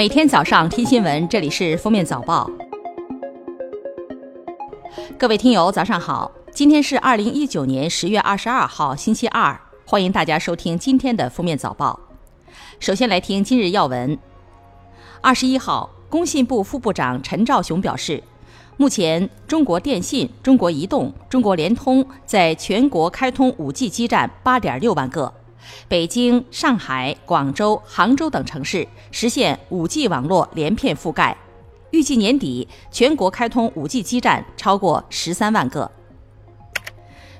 每天早上听新闻，这里是封面早报。各位听友，早上好！今天是二零一九年十月二十二号，星期二，欢迎大家收听今天的封面早报。首先来听今日要闻。二十一号，工信部副部长陈肇雄表示，目前中国电信、中国移动、中国联通在全国开通 5G 基站八点六万个，北京、上海、广州、杭州等城市实现 5G 网络连片覆盖，预计年底全国开通 5G 基站超过十三万个。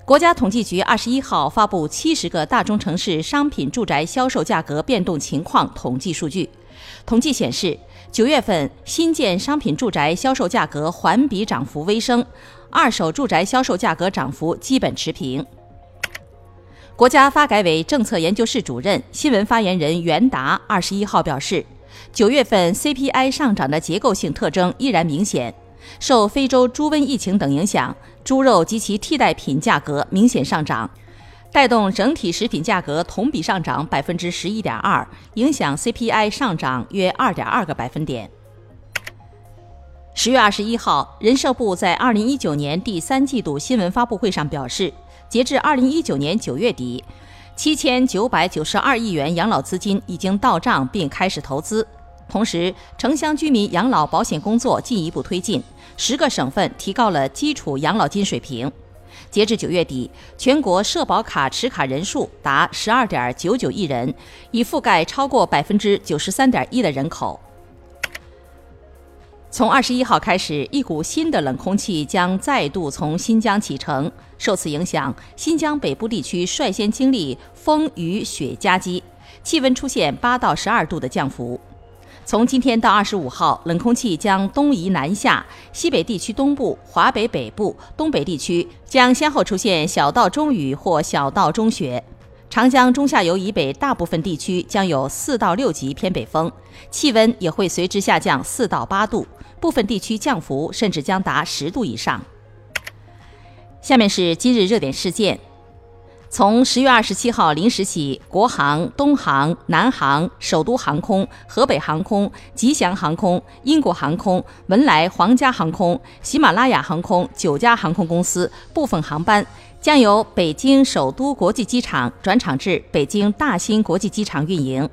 国家统计局二十一号发布七十个大中城市商品住宅销售价格变动情况统计数据。统计显示，九月份新建商品住宅销售价格环比涨幅微升，二手住宅销售价格涨幅基本持平。国家发改委政策研究室主任、新闻发言人袁达二十一号表示，九月份 CPI 上涨的结构性特征依然明显。受非洲猪瘟疫情等影响，猪肉及其替代品价格明显上涨，带动整体食品价格同比上涨百分之十一点二，影响 CPI 上涨约二点二个百分点。十月二十一号，人社部在二零一九年第三季度新闻发布会上表示，截至二零一九年九月底，七千九百九十二亿元养老资金已经到账并开始投资。同时，城乡居民养老保险工作进一步推进，十个省份提高了基础养老金水平。截至九月底，全国社保卡持卡人数达十二点九九亿人，已覆盖超过百分之九十三点一的人口。从二十一号开始，一股新的冷空气将再度从新疆启程，受此影响，新疆北部地区率先经历风雨雪夹击，气温出现八到十二度的降幅。从今天到二十五号，冷空气将东移南下，西北地区东部、华北北部、东北地区将先后出现小到中雨或小到中雪。长江中下游以北大部分地区将有四到六级偏北风，气温也会随之下降四到八度，部分地区降幅甚至将达十度以上。下面是今日热点事件。从十月二十七号零时起，国航、东航、南航、首都航空、河北航空、吉祥航空、英国航空、文莱皇家航空、喜马拉雅航空九家航空公司部分航班将由北京首都国际机场转场至北京大兴国际机场运营。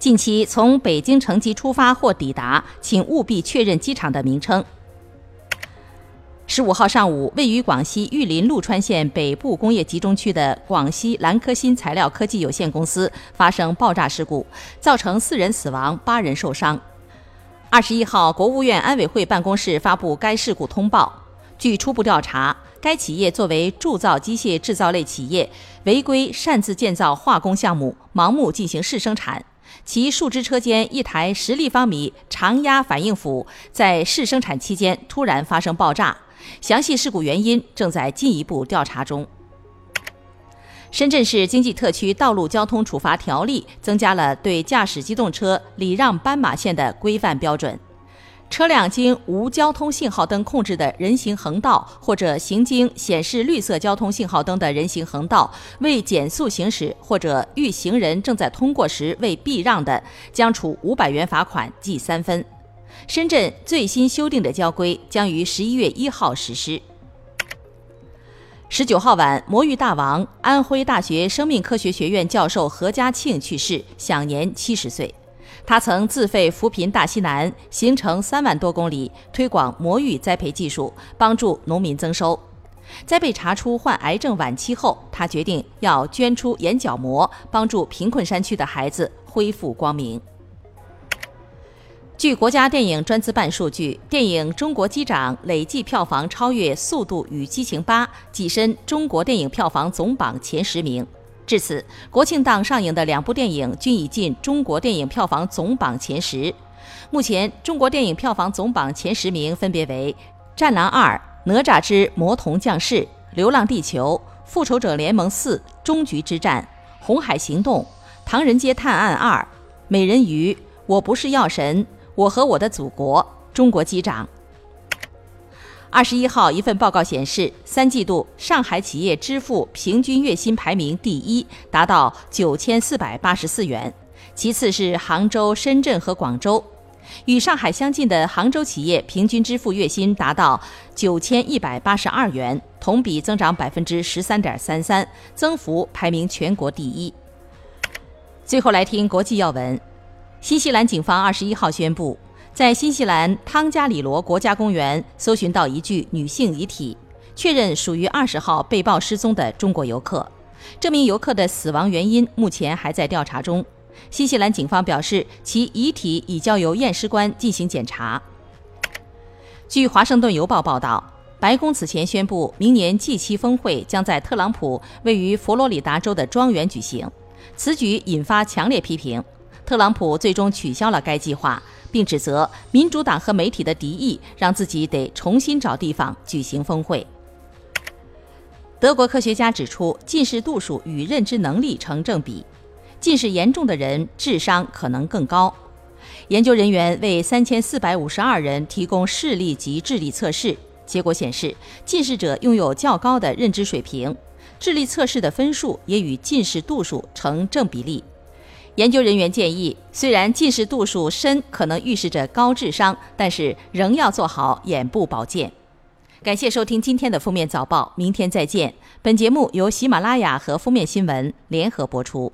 近期从北京乘机出发或抵达，请务必确认机场的名称。十五号上午，位于广西玉林陆川县北部工业集中区的广西兰科新材料科技有限公司发生爆炸事故，造成四人死亡、八人受伤。二十一号，国务院安委会办公室发布该事故通报。据初步调查，该企业作为铸造机械制造类企业，违规擅自建造化工项目，盲目进行试生产。其树脂车间一台十立方米常压反应釜在试生产期间突然发生爆炸。详细事故原因正在进一步调查中。深圳市经济特区道路交通处罚条例增加了对驾驶机动车礼让斑马线的规范标准。车辆经无交通信号灯控制的人行横道，或者行经显示绿色交通信号灯的人行横道未减速行驶，或者遇行人正在通过时未避让的，将处五百元罚款，记三分。深圳最新修订的交规将于十一月一号实施。十九号晚，魔芋大王、安徽大学生命科学学院教授何家庆去世，享年七十岁。他曾自费扶贫大西南，行程三万多公里，推广魔芋栽培技术，帮助农民增收。在被查出患癌症晚期后，他决定要捐出眼角膜，帮助贫困山区的孩子恢复光明。据国家电影专资办数据，电影《中国机长》累计票房超越《速度与激情八》，跻身中国电影票房总榜前十名。至此，国庆档上映的两部电影均已进中国电影票房总榜前十。目前，中国电影票房总榜前十名分别为《战狼二》《哪吒之魔童降世》《流浪地球》《复仇者联盟四：终局之战》《红海行动》《唐人街探案二》《美人鱼》《我不是药神》。我和我的祖国，中国机长。二十一号，一份报告显示，三季度上海企业支付平均月薪排名第一，达到九千四百八十四元，其次是杭州、深圳和广州。与上海相近的杭州企业平均支付月薪达到九千一百八十二元，同比增长百分之十三点三三，增幅排名全国第一。最后来听国际要闻：新西兰警方二十一号宣布，在新西兰汤加里罗国家公园搜寻到一具女性遗体，确认属于二十号被曝失踪的中国游客。这名游客的死亡原因目前还在调查中。新西兰警方表示，其遗体已交由验尸官进行检查。据《华盛顿邮报》报道，白宫此前宣布，明年 G7 峰会将在特朗普位于佛罗里达州的庄园举行。此举引发强烈批评。特朗普最终取消了该计划，并指责民主党和媒体的敌意让自己得重新找地方举行峰会。德国科学家指出，近视度数与认知能力成正比。近视严重的人智商可能更高。研究人员为三千四百五十二人提供视力及智力测试，结果显示，近视者拥有较高的认知水平，智力测试的分数也与近视度数成正比例。研究人员建议，虽然近视度数深可能预示着高智商，但是仍要做好眼部保健。感谢收听今天的封面早报，明天再见。本节目由喜马拉雅和封面新闻联合播出。